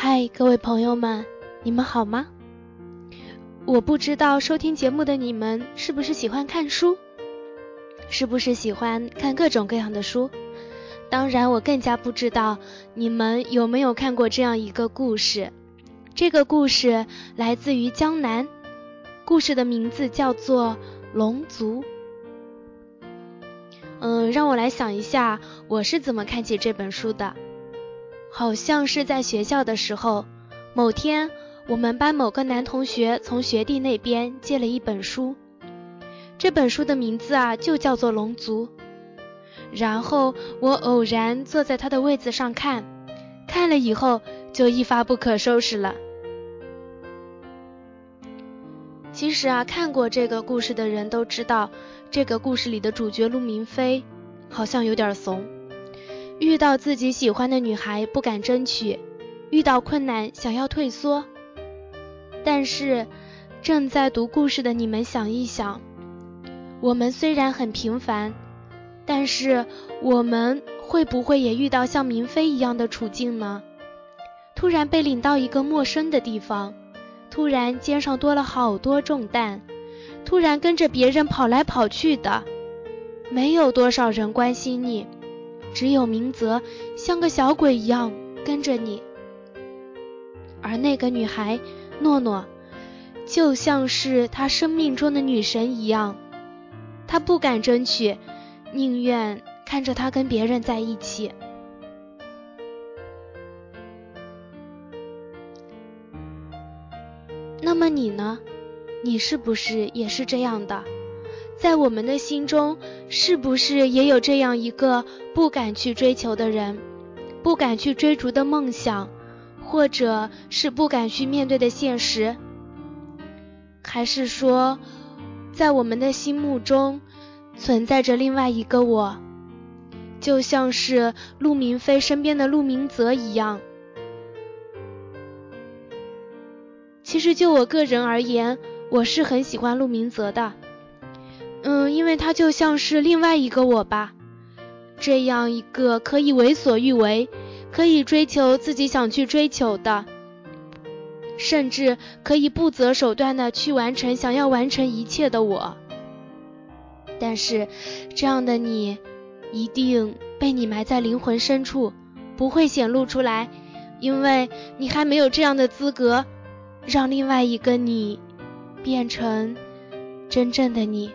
嗨，各位朋友们，你们好吗？我不知道收听节目的你们是不是喜欢看书，是不是喜欢看各种各样的书？当然，我更加不知道你们有没有看过这样一个故事。这个故事来自于江南，故事的名字叫做《龙族》。嗯，让我来想一下，我是怎么看起这本书的。好像是在学校的时候，某天我们班某个男同学从学弟那边借了一本书，这本书的名字啊就叫做《龙族》。然后我偶然坐在他的位子上看，看了以后就一发不可收拾了。其实啊，看过这个故事的人都知道，这个故事里的主角陆明飞好像有点怂。遇到自己喜欢的女孩不敢争取，遇到困难想要退缩。但是，正在读故事的你们想一想，我们虽然很平凡，但是我们会不会也遇到像明飞一样的处境呢？突然被领到一个陌生的地方，突然肩上多了好多重担，突然跟着别人跑来跑去的，没有多少人关心你。只有明泽像个小鬼一样跟着你，而那个女孩诺诺，就像是他生命中的女神一样，他不敢争取，宁愿看着她跟别人在一起。那么你呢？你是不是也是这样的？在我们的心中，是不是也有这样一个不敢去追求的人，不敢去追逐的梦想，或者是不敢去面对的现实？还是说，在我们的心目中存在着另外一个我，就像是陆明飞身边的陆明泽一样？其实就我个人而言，我是很喜欢陆明泽的。嗯，因为他就像是另外一个我吧，这样一个可以为所欲为，可以追求自己想去追求的，甚至可以不择手段的去完成想要完成一切的我。但是，这样的你，一定被你埋在灵魂深处，不会显露出来，因为你还没有这样的资格，让另外一个你变成真正的你。